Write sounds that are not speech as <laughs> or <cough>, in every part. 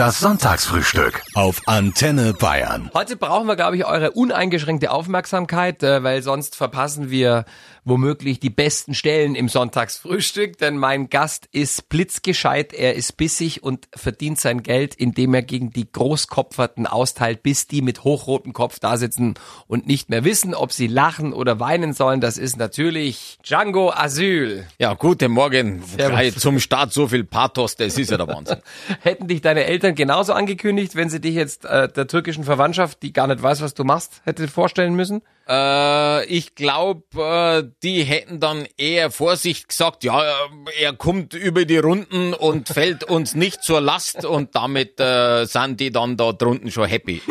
Das Sonntagsfrühstück auf Antenne Bayern. Heute brauchen wir, glaube ich, eure uneingeschränkte Aufmerksamkeit, äh, weil sonst verpassen wir womöglich die besten Stellen im Sonntagsfrühstück, denn mein Gast ist blitzgescheit, er ist bissig und verdient sein Geld, indem er gegen die Großkopferten austeilt, bis die mit hochrotem Kopf da sitzen und nicht mehr wissen, ob sie lachen oder weinen sollen. Das ist natürlich Django Asyl. Ja, guten Morgen. Zum Start so viel Pathos, das ist ja der Wahnsinn. <laughs> Hätten dich deine Eltern genauso angekündigt, wenn sie dich jetzt äh, der türkischen Verwandtschaft, die gar nicht weiß, was du machst, hätte vorstellen müssen? Äh, ich glaube, äh, die hätten dann eher Vorsicht gesagt, ja, äh, er kommt über die Runden und <laughs> fällt uns nicht zur Last und damit äh, sind die dann da drunten schon happy. <laughs>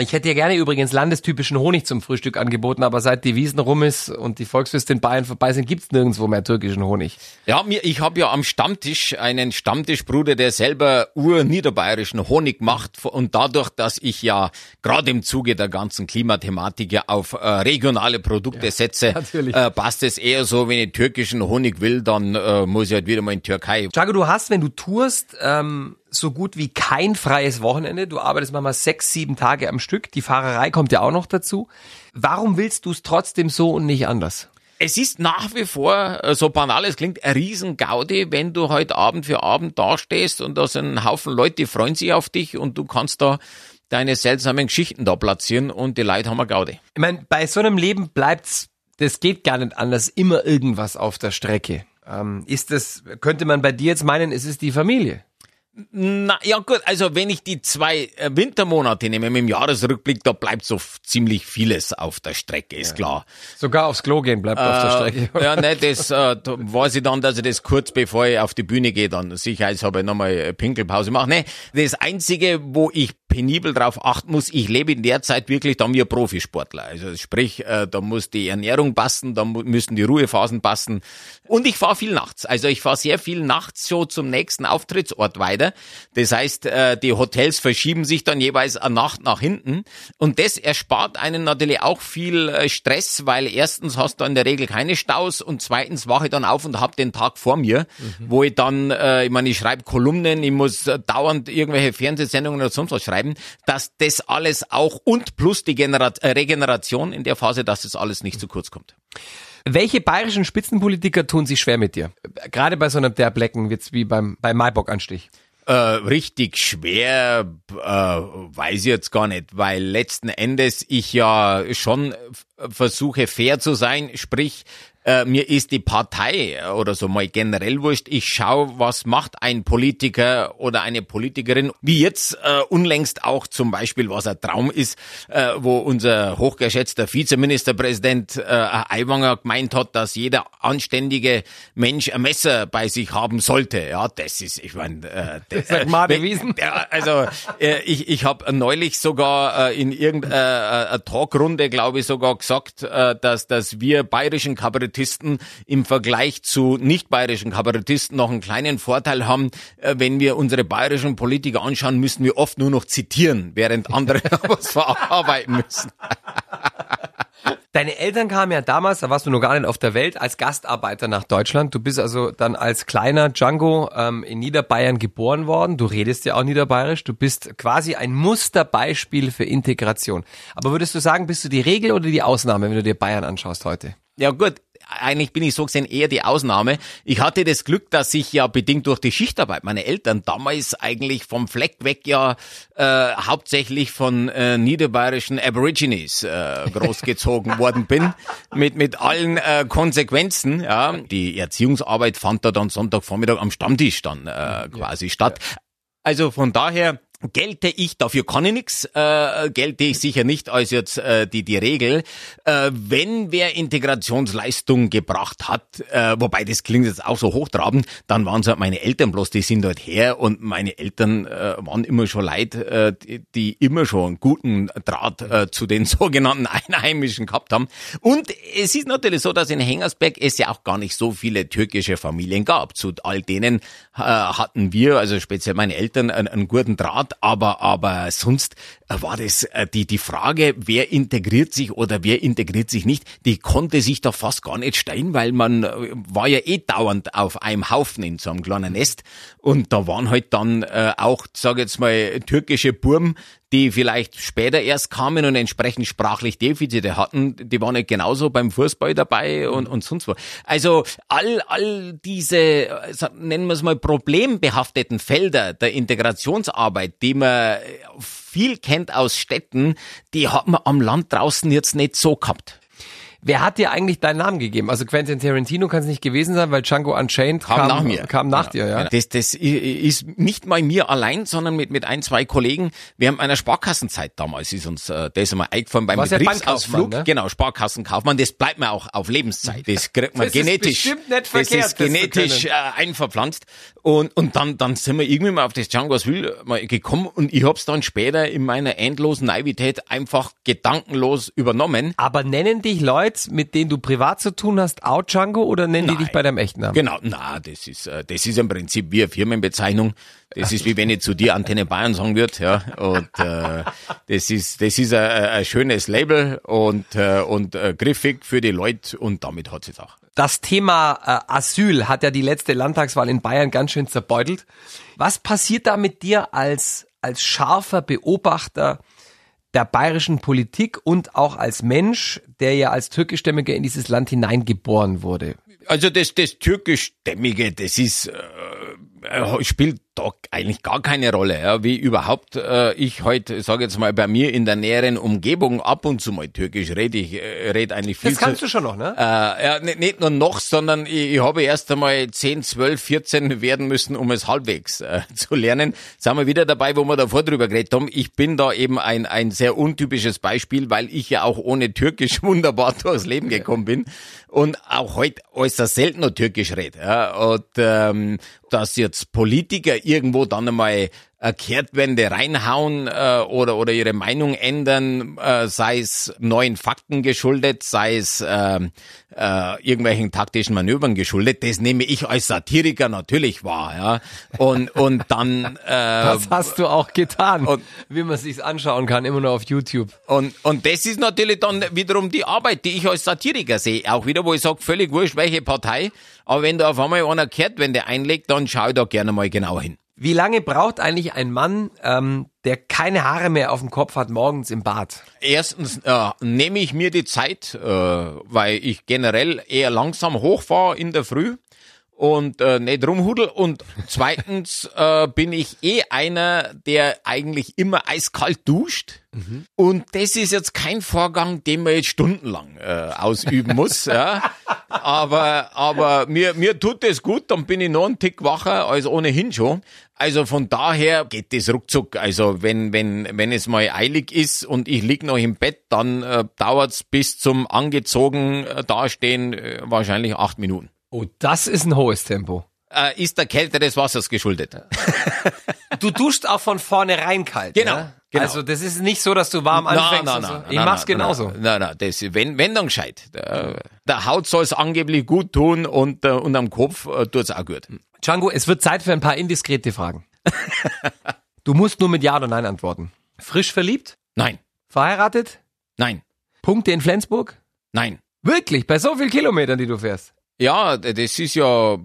Ich hätte dir gerne übrigens landestypischen Honig zum Frühstück angeboten, aber seit die Wiesen rum ist und die Volksfeste in Bayern vorbei sind, gibt's nirgendwo mehr türkischen Honig. Ja, mir, ich habe ja am Stammtisch einen Stammtischbruder, der selber urniederbayerischen Honig macht und dadurch, dass ich ja gerade im Zuge der ganzen Klimathematik ja auf äh, regionale Produkte ja, setze, <laughs> äh, passt es eher so, wenn ich türkischen Honig will, dann äh, muss ich halt wieder mal in Türkei. Jago, du hast, wenn du tourst, ähm, so gut wie kein freies Wochenende. Du arbeitest manchmal sechs, sieben Tage am Stück. Die Fahrerei kommt ja auch noch dazu. Warum willst du es trotzdem so und nicht anders? Es ist nach wie vor, äh, so banal es klingt, ein Riesengaudi, wenn du heute Abend für Abend dastehst und da sind ein Haufen Leute, die freuen sich auf dich und du kannst da deine seltsamen Geschichten da platzieren und die Leute haben eine Gaudi. Ich meine, bei so einem Leben bleibt's, das geht gar nicht anders, immer irgendwas auf der Strecke. Ähm, ist das, könnte man bei dir jetzt meinen, es ist die Familie? Na, ja gut, also wenn ich die zwei äh, Wintermonate nehme dem Jahresrückblick, da bleibt so ziemlich vieles auf der Strecke, ist ja. klar. Sogar aufs Klo gehen bleibt äh, auf der äh, Strecke. Ja, ne, das äh, da weiß ich dann, dass ich das kurz bevor ich auf die Bühne gehe, dann sicherheitshalber nochmal Pinkelpause mache. Ne, das Einzige, wo ich penibel darauf achten muss, ich lebe in der Zeit wirklich dann wie ein Profisportler. Also sprich, äh, da muss die Ernährung passen, da müssen die Ruhephasen passen. Und ich fahre viel nachts. Also ich fahre sehr viel nachts so zum nächsten Auftrittsort weiter. Das heißt, äh, die Hotels verschieben sich dann jeweils eine Nacht nach hinten. Und das erspart einen natürlich auch viel äh, Stress, weil erstens hast du in der Regel keine Staus und zweitens wache ich dann auf und habe den Tag vor mir, mhm. wo ich dann, ich meine, ich schreibe Kolumnen, ich muss dauernd irgendwelche Fernsehsendungen oder sonst was schreiben dass das alles auch und plus die Generat äh, Regeneration in der Phase, dass das alles nicht zu kurz kommt. Welche bayerischen Spitzenpolitiker tun sich schwer mit dir? Gerade bei so einem Derblecken wird's wie beim, beim Maibock-Anstich. Äh, richtig schwer, äh, weiß ich jetzt gar nicht, weil letzten Endes ich ja schon versuche fair zu sein, sprich äh, mir ist die Partei oder so mal generell wurscht. Ich schaue, was macht ein Politiker oder eine Politikerin, wie jetzt äh, unlängst auch zum Beispiel, was ein Traum ist, äh, wo unser hochgeschätzter Vizeministerpräsident äh, Aiwanger gemeint hat, dass jeder anständige Mensch ein Messer bei sich haben sollte. Ja, das ist, ich meine, äh, das sagt Martin Wiesen. Ja, also äh, ich, ich habe neulich sogar äh, in irgendeiner äh, Talkrunde, glaube ich, sogar gesagt, äh, dass, dass wir bayerischen Kabarett Kabarettisten im Vergleich zu nicht bayerischen Kabarettisten noch einen kleinen Vorteil haben. Äh, wenn wir unsere bayerischen Politiker anschauen, müssen wir oft nur noch zitieren, während andere <laughs> was verarbeiten müssen. Deine Eltern kamen ja damals, da warst du noch gar nicht auf der Welt, als Gastarbeiter nach Deutschland. Du bist also dann als kleiner Django ähm, in Niederbayern geboren worden. Du redest ja auch Niederbayerisch. Du bist quasi ein Musterbeispiel für Integration. Aber würdest du sagen, bist du die Regel oder die Ausnahme, wenn du dir Bayern anschaust heute? Ja gut, eigentlich bin ich so gesehen eher die Ausnahme. Ich hatte das Glück, dass ich ja bedingt durch die Schichtarbeit meine Eltern damals eigentlich vom Fleck weg ja äh, hauptsächlich von äh, niederbayerischen Aborigines äh, <laughs> großgezogen worden bin mit mit allen äh, Konsequenzen. Ja, die Erziehungsarbeit fand da dann Sonntagvormittag am Stammtisch dann äh, quasi ja. statt. Also von daher gelte ich, dafür kann ich nix, äh, gelte ich sicher nicht als jetzt äh, die, die Regel. Äh, wenn wer Integrationsleistung gebracht hat, äh, wobei das klingt jetzt auch so hochtrabend, dann waren es halt meine Eltern bloß, die sind dort her und meine Eltern äh, waren immer schon Leid, äh, die, die immer schon einen guten Draht äh, zu den <laughs> sogenannten Einheimischen gehabt haben. Und es ist natürlich so, dass in Hengersberg es ja auch gar nicht so viele türkische Familien gab. Zu all denen äh, hatten wir, also speziell meine Eltern, einen, einen guten Draht aber, aber sonst war das äh, die, die Frage, wer integriert sich oder wer integriert sich nicht, die konnte sich da fast gar nicht stellen, weil man äh, war ja eh dauernd auf einem Haufen in so einem kleinen Nest. Und da waren halt dann äh, auch, sag jetzt mal, türkische Burm, die vielleicht später erst kamen und entsprechend sprachlich Defizite hatten, die waren nicht genauso beim Fußball dabei und, und sonst wo. Also all, all diese, nennen wir es mal, problembehafteten Felder der Integrationsarbeit, die man viel kennt aus Städten, die hat man am Land draußen jetzt nicht so gehabt. Wer hat dir eigentlich deinen Namen gegeben? Also Quentin Tarantino kann es nicht gewesen sein, weil Django Unchained kam, kam nach mir. Kam nach ja, dir, ja. Das, das ist nicht mal mir allein, sondern mit, mit ein, zwei Kollegen. Wir haben einer Sparkassenzeit damals, ist uns äh, das einmal eingefallen beim Was Betriebsausflug. Ne? Genau, Sparkassenkaufmann. Das bleibt mir auch auf Lebenszeit. <laughs> Das kriegt man das genetisch. Ist nicht verkehrt, das ist genetisch äh, einverpflanzt. Und, und dann, dann sind wir irgendwie mal auf das Django's Will mal gekommen und ich hab's dann später in meiner endlosen Naivität einfach gedankenlos übernommen. Aber nennen dich Leute, mit denen du privat zu tun hast, auch Django oder nennen Nein. die dich bei deinem echten Namen? Genau, na, das ist, äh, das ist im Prinzip wie eine Firmenbezeichnung. Das ist wie wenn ich zu dir Antenne Bayern sagen würde, ja. Und äh, das ist, das ist ein, ein schönes Label und äh, und äh, griffig für die Leute und damit hat es auch. Das Thema äh, Asyl hat ja die letzte Landtagswahl in Bayern ganz schön zerbeutelt. Was passiert da mit dir als als scharfer Beobachter der bayerischen Politik und auch als Mensch, der ja als türkischstämmiger in dieses Land hineingeboren wurde? Also das, das türkischstämmige, das ist äh, spielt da eigentlich gar keine Rolle, ja, wie überhaupt äh, ich heute, sage jetzt mal, bei mir in der näheren Umgebung ab und zu mal Türkisch rede. Ich äh, rede eigentlich viel. Das kannst zu, du schon noch, ne? Äh, ja, nicht, nicht nur noch, sondern ich, ich habe erst einmal 10, 12, 14 werden müssen, um es halbwegs äh, <laughs> zu lernen. Sind wir wieder dabei, wo wir davor drüber geredet haben. Ich bin da eben ein, ein sehr untypisches Beispiel, weil ich ja auch ohne Türkisch <laughs> wunderbar durchs Leben gekommen bin und auch heute äußerst selten noch Türkisch rede. Ja. Und ähm, dass jetzt Politiker irgendwo dann einmal äh, Kehrtwende reinhauen äh, oder, oder ihre Meinung ändern, äh, sei es neuen Fakten geschuldet, sei es äh, äh, irgendwelchen taktischen Manövern geschuldet. Das nehme ich als Satiriker natürlich wahr. Ja? Und, und dann... Äh, das hast du auch getan, und, wie man sich's anschauen kann, immer nur auf YouTube. Und, und das ist natürlich dann wiederum die Arbeit, die ich als Satiriker sehe. Auch wieder, wo ich sage, völlig wurscht, welche Partei. Aber wenn da auf einmal einer Kehrtwende einlegt, dann schau ich da gerne mal genau hin. Wie lange braucht eigentlich ein Mann, ähm, der keine Haare mehr auf dem Kopf hat, morgens im Bad? Erstens äh, nehme ich mir die Zeit, äh, weil ich generell eher langsam hochfahre in der Früh und äh, nicht rumhudel. Und <laughs> zweitens äh, bin ich eh einer, der eigentlich immer eiskalt duscht. Mhm. Und das ist jetzt kein Vorgang, den man jetzt stundenlang äh, ausüben muss. <laughs> ja. Aber, aber mir, mir tut das gut, dann bin ich noch einen Tick wacher als ohnehin schon. Also von daher geht das ruckzuck. Also wenn, wenn, wenn es mal eilig ist und ich lieg noch im Bett, dann äh, dauert's bis zum angezogen äh, dastehen äh, wahrscheinlich acht Minuten. Oh, das ist ein hohes Tempo. Äh, ist der Kälte des Wassers geschuldet. <laughs> du duscht auch von vornherein kalt. Genau. Ne? Genau. Also das ist nicht so, dass du warm anfängst. Nein, nein, nein. Ich mach's genauso. Nein, nein, nein, das, wenn, wenn dann gescheit. Der, der Haut soll's angeblich gut tun und, äh, und am Kopf äh, tut's auch gut. Django, es wird Zeit für ein paar indiskrete Fragen. <laughs> du musst nur mit Ja oder Nein antworten. Frisch verliebt? Nein. Verheiratet? Nein. Punkte in Flensburg? Nein. Wirklich? Bei so vielen Kilometern, die du fährst? Ja, das ist ja,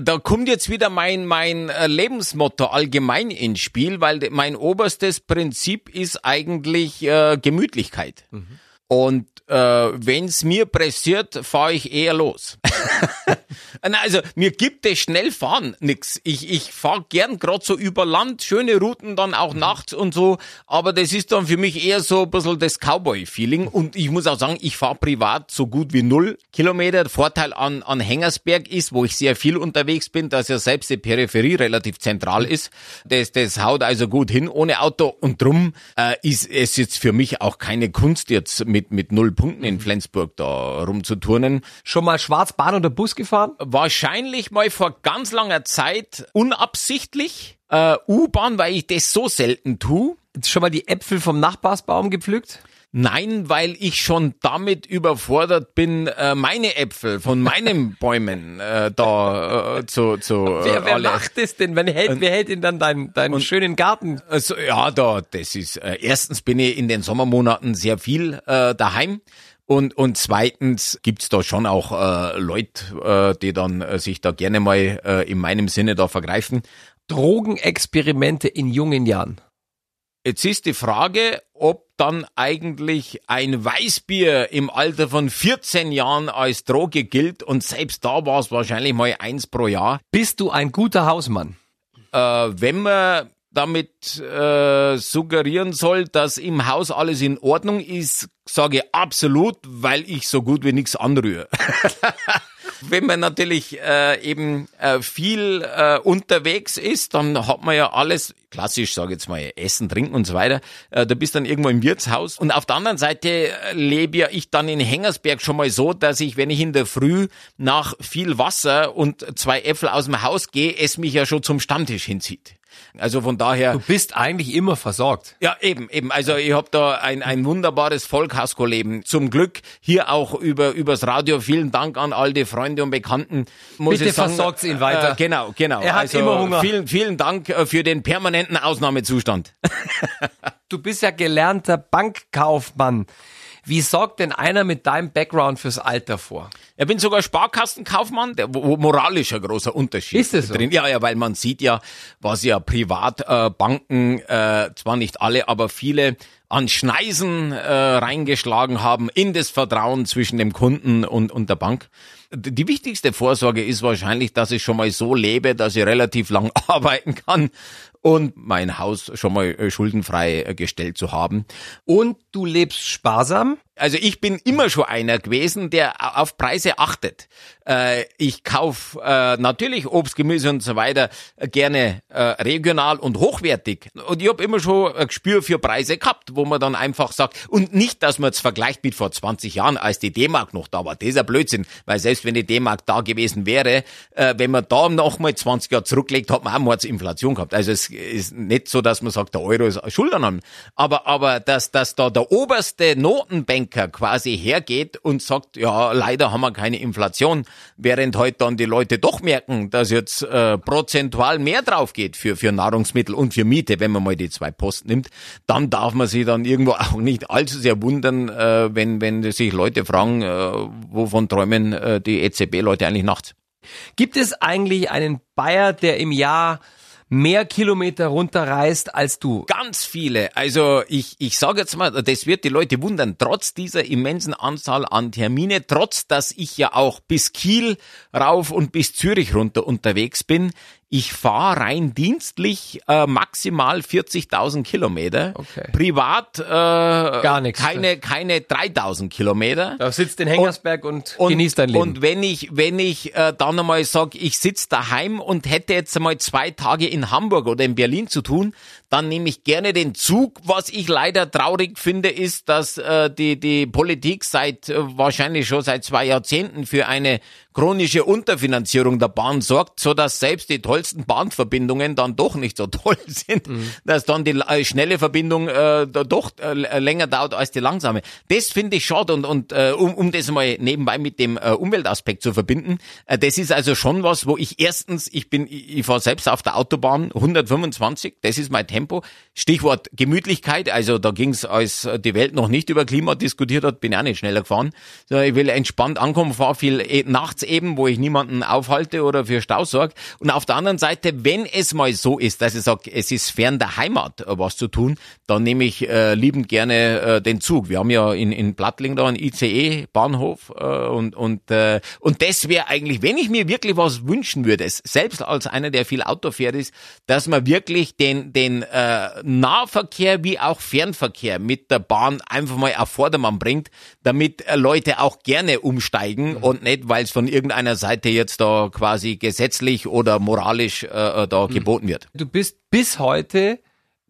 da kommt jetzt wieder mein, mein äh, Lebensmotto allgemein ins Spiel, weil mein oberstes Prinzip ist eigentlich äh, Gemütlichkeit. Mhm. Und äh, wenn's mir pressiert, fahre ich eher los. <laughs> also mir gibt es schnell fahren nix. Ich, ich fahre gern gerade so über Land, schöne Routen dann auch mhm. nachts und so, aber das ist dann für mich eher so ein bisschen das Cowboy-Feeling und ich muss auch sagen, ich fahre privat so gut wie null Kilometer. Der Vorteil an, an Hengersberg ist, wo ich sehr viel unterwegs bin, dass ja selbst die Peripherie relativ zentral ist. Das, das haut also gut hin ohne Auto und drum äh, ist es jetzt für mich auch keine Kunst jetzt mit, mit null Punkten in Flensburg da rumzuturnen. Schon mal schwarz Bahn oder Bus gefahren? Wahrscheinlich mal vor ganz langer Zeit unabsichtlich. Äh, U-Bahn, weil ich das so selten tue. Schon mal die Äpfel vom Nachbarsbaum gepflückt? Nein, weil ich schon damit überfordert bin, äh, meine Äpfel von meinen <laughs> Bäumen äh, da äh, zu, zu äh, Wer, wer alle- macht das denn? Wer hält, wer hält denn dann deinen, deinen schönen Garten? Also, ja, da, das ist, äh, erstens bin ich in den Sommermonaten sehr viel äh, daheim. Und, und zweitens gibt's da schon auch äh, Leute, äh, die dann äh, sich da gerne mal äh, in meinem Sinne da vergreifen. Drogenexperimente in jungen Jahren. Jetzt ist die Frage, ob dann eigentlich ein Weißbier im Alter von 14 Jahren als Droge gilt und selbst da war es wahrscheinlich mal eins pro Jahr. Bist du ein guter Hausmann? Äh, wenn man damit äh, suggerieren soll, dass im Haus alles in Ordnung ist, sage ich absolut, weil ich so gut wie nichts anrühre. <laughs> Wenn man natürlich äh, eben äh, viel äh, unterwegs ist, dann hat man ja alles, klassisch sage ich jetzt mal, Essen, Trinken und so weiter. Äh, da bist dann irgendwo im Wirtshaus. Und auf der anderen Seite äh, lebe ja ich dann in Hengersberg schon mal so, dass ich, wenn ich in der Früh nach viel Wasser und zwei Äpfel aus dem Haus gehe, es mich ja schon zum Stammtisch hinzieht. Also von daher. Du bist eigentlich immer versorgt. Ja, eben, eben. Also ich habe da ein, ein wunderbares Vollkasko-Leben. Zum Glück hier auch über übers Radio. Vielen Dank an all die Freunde und Bekannten. Muss Bitte versorgt's ihn weiter. Äh, genau, genau. Er hat also immer Hunger. Vielen, vielen Dank äh, für den permanenten Ausnahmezustand. <laughs> Du bist ja gelernter Bankkaufmann. Wie sorgt denn einer mit deinem Background fürs Alter vor? Ich bin sogar Sparkassenkaufmann, der wo, moralisch ein großer Unterschied Ist es so? drin. Ja, ja, weil man sieht ja, was ja Privatbanken, äh, äh, zwar nicht alle, aber viele an Schneisen äh, reingeschlagen haben in das Vertrauen zwischen dem Kunden und, und der Bank. Die wichtigste Vorsorge ist wahrscheinlich, dass ich schon mal so lebe, dass ich relativ lang <laughs> arbeiten kann und mein Haus schon mal äh, schuldenfrei äh, gestellt zu haben. Und du lebst sparsam? Also ich bin immer schon einer gewesen, der auf Preise achtet. Äh, ich kauf äh, natürlich Obst, Gemüse und so weiter äh, gerne regional und hochwertig. Und ich habe immer schon ein Gespür für Preise gehabt, wo man dann einfach sagt, und nicht, dass man es vergleicht mit vor 20 Jahren, als die D-Mark noch da war. Das ist ein Blödsinn, weil selbst wenn die D-Mark da gewesen wäre, wenn man da noch mal 20 Jahre zurücklegt, hat man auch mal Inflation gehabt. Also es ist nicht so, dass man sagt, der Euro ist Schuld an. Aber, aber dass, dass da der oberste Notenbanker quasi hergeht und sagt, ja, leider haben wir keine Inflation, während heute dann die Leute doch merken, dass jetzt äh, prozentual mehr drauf geht für, für Nahrungsmittel und für Miete, wenn man mal die zwei Posten nimmt, dann darf man sich dann irgendwo <laughs> auch nicht allzu sehr wundern, äh, wenn, wenn sich Leute fragen, äh, wovon träumen äh, die EZB-Leute eigentlich nachts. Gibt es eigentlich einen Bayer, der im Jahr mehr Kilometer runterreist als du? Ganz viele. Also ich, ich sage jetzt mal, das wird die Leute wundern, trotz dieser immensen Anzahl an Termine, trotz dass ich ja auch bis Kiel rauf und bis Zürich runter unterwegs bin, ich fahre rein dienstlich äh, maximal 40.000 Kilometer. Okay. Privat äh, Gar nichts. Keine, keine 3.000 Kilometer. Da sitzt in Hengersberg und, Und, genießt dein Leben. Und wenn ich, wenn ich äh, dann einmal sage, ich sitz daheim und hätte jetzt einmal zwei Tage in Hamburg oder in Berlin zu tun, dann nehme ich gerne den Zug. Was ich leider traurig finde, ist, dass äh, die, die Politik seit äh, wahrscheinlich schon seit zwei Jahrzehnten für eine chronische Unterfinanzierung der Bahn sorgt, so dass selbst die tollsten Bahnverbindungen dann doch nicht so <laughs> toll sind, dass dann die äh, schnelle Verbindung äh, doch äh, länger dauert als die langsame. Das finde ich schade und, und äh, um, um das mal nebenbei mit dem äh, Umweltaspekt zu verbinden, äh, das ist also schon was, wo ich erstens, ich bin, ich, ich fahre selbst auf der Autobahn 125, das ist mein Tempo. Stichwort Gemütlichkeit, also da ging's, als die Welt noch nicht über Klima diskutiert hat, bin ich auch nicht schneller gefahren. So, ich will entspannt ankommen, fahre viel eh, nachts eben, wo ich niemanden aufhalte oder für Stau sorge. Und auf der anderen Seite, wenn es mal so ist, dass ich sage, es ist fern der Heimat äh, was zu tun, dann nehme ich äh, liebend gerne äh, den Zug. Wir haben ja in, in Plattling da einen ICE-Bahnhof äh, und, und, äh, und das wäre eigentlich, wenn ich mir wirklich was wünschen würde, selbst als einer, der viel Auto fährt, ist, dass man wirklich den, den äh, Nahverkehr wie auch Fernverkehr mit der Bahn einfach mal auf Vordermann bringt, damit äh, Leute auch gerne umsteigen und nicht, weil es von irgendeiner Seite jetzt da quasi gesetzlich oder moralisch äh, da geboten wird. du bist bis heute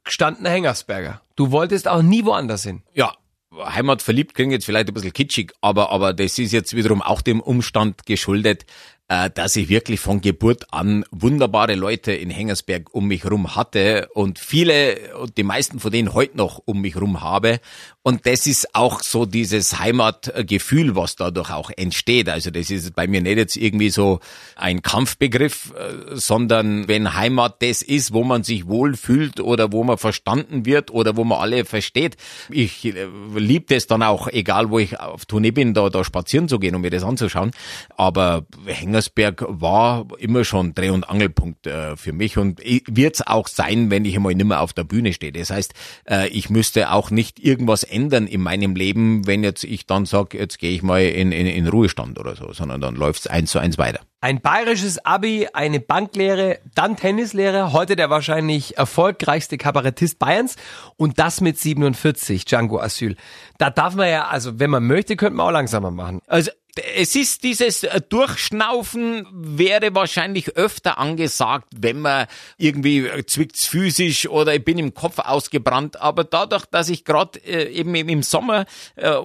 gestandener Hengersberger. Du wolltest auch nie woanders hin. Ja, Heimat verliebt klingt jetzt vielleicht ein bisschen kitschig, aber, aber das ist jetzt wiederum auch dem Umstand geschuldet, äh, dass ich wirklich von Geburt an wunderbare Leute in Hengersberg um mich rum hatte und viele und die meisten von denen heute noch um mich rum habe. Und das ist auch so dieses Heimatgefühl, was dadurch auch entsteht. Also das ist bei mir nicht jetzt irgendwie so ein Kampfbegriff, äh, sondern wenn Heimat das ist, wo man sich wohlfühlt oder wo man verstanden wird oder wo man alle versteht. Ich äh, liebe das dann auch, egal wo ich auf Tournee bin, da, da spazieren zu gehen und mir das anzuschauen. Aber Hengersberg war immer schon Dreh- und Angelpunkt äh, für mich und wird es auch sein, wenn ich einmal nicht mehr auf der Bühne stehe. Das heißt, äh, ich müsste auch nicht irgendwas ändern in meinem Leben, wenn jetzt ich dann sage, jetzt gehe ich mal in, in, in Ruhestand oder so, sondern dann läuft's eins zu eins weiter. Ein bayerisches Abi, eine Banklehre, dann Tennislehre, heute der wahrscheinlich erfolgreichste Kabarettist Bayerns und das mit 47, Django Asyl. Da darf man ja, also wenn man möchte, könnte man auch langsamer machen. Also es ist dieses äh, Durchschnaufen wäre wahrscheinlich öfter angesagt, wenn man irgendwie äh, zwickt's physisch oder ich bin im Kopf ausgebrannt. Aber dadurch, dass ich gerade äh, eben im Sommer,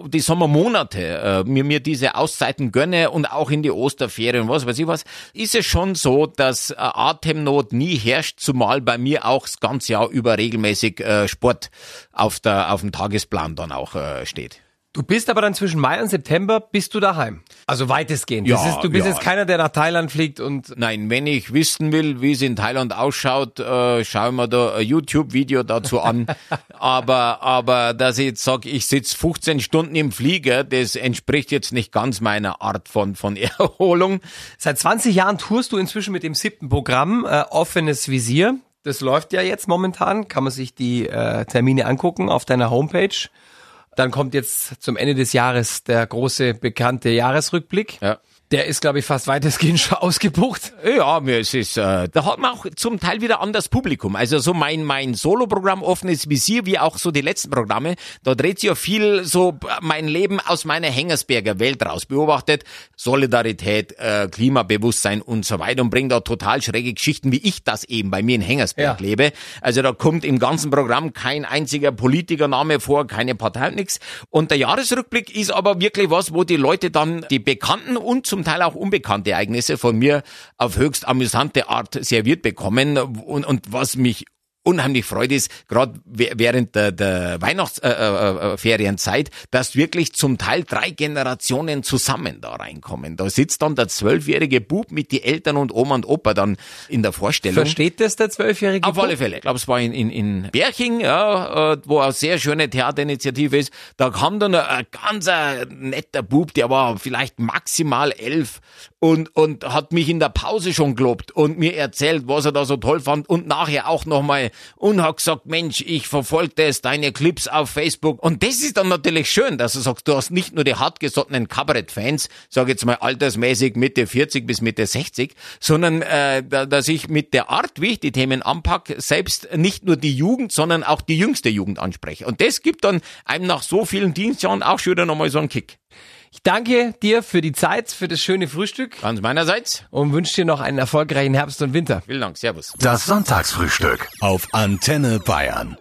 die Sommermonate, mir, mir diese Auszeiten gönne und auch in die Osterferien, was weiß ich was, ist es schon so, dass Atemnot nie herrscht, zumal bei mir auch das ganze Jahr über regelmäßig Sport auf, der, auf dem Tagesplan dann auch steht. Du bist aber dann zwischen Mai und September bist du daheim. Also weitestgehend. Ja, ist, du bist ja. jetzt keiner, der nach Thailand fliegt und Nein, wenn ich wissen will, wie es in Thailand ausschaut, äh, schauen wir da ein YouTube-Video dazu an. <laughs> aber, aber dass ich jetzt sage, ich sitze 15 Stunden im Flieger, das entspricht jetzt nicht ganz meiner Art von, von <laughs> Erholung. seit 20 Jahren tourst du inzwischen mit dem siebten Programm äh, Offenes Visier. Das läuft ja jetzt momentan. Kann man sich die äh, Termine angucken auf deiner Homepage. Dann kommt jetzt zum Ende des Jahres der große bekannte Jahresrückblick. Ja. Der ist, glaube ich, fast weitestgehend <laughs> schon ausgebucht. Ja, mir ist es, äh, da hat man auch zum Teil wieder anders Publikum. Also so mein mein Soloprogramm offenes Visier, wie auch so die letzten Programme, da dreht sich ja viel so mein Leben aus meiner Hengersberger Welt raus beobachtet, Solidarität, äh, Klimabewusstsein und so weiter und bringt da total schräge Geschichten, wie ich das eben bei mir in Hengersberg Ja. lebe. Also da kommt im ganzen Programm kein einziger Politikername vor, keine Partei nix. Und der Jahresrückblick ist aber wirklich was, wo die Leute dann die bekannten und zum Teil auch unbekannte Ereignisse von mir auf höchst amüsante Art serviert bekommen. Und, und was mich unheimlich freut ist, gerade während der, der Weihnachtsferienzeit, äh, äh, Ferienzeit, dass wirklich zum Teil drei Generationen zusammen da reinkommen. Da sitzt dann der zwölfjährige Bub mit die Eltern und Oma und Opa dann in der Vorstellung. Versteht das der Zwölfjährige? Auf alle Fälle. Ich glaube, es war in, in, in Berching, ja, äh, wo eine sehr schöne Theaterinitiative ist. Da kam dann ein, ein ganz äh, netter Bub, der war vielleicht maximal elf und, und hat mich in der Pause schon gelobt und mir erzählt, was er da so toll fand und nachher auch nochmal und hat gesagt, Mensch, ich verfolge das, deine Clips auf Facebook. Und das ist dann natürlich schön, dass du sagst, du hast nicht nur die hartgesottenen Kabarett-Fans, sag jetzt mal altersmäßig Mitte 40 bis Mitte 60, sondern äh, da- dass ich mit der Art, wie ich die Themen anpack, selbst nicht nur die Jugend, sondern auch die jüngste Jugend anspreche. Und das gibt dann einem nach so vielen Dienstjahren auch schon wieder nochmal so einen Kick. Ich danke dir für die Zeit, für das schöne Frühstück Ganz meinerseits. und wünsche dir noch einen erfolgreichen Herbst und Winter. Vielen Dank. Servus. Das Sonntagsfrühstück auf Antenne Bayern.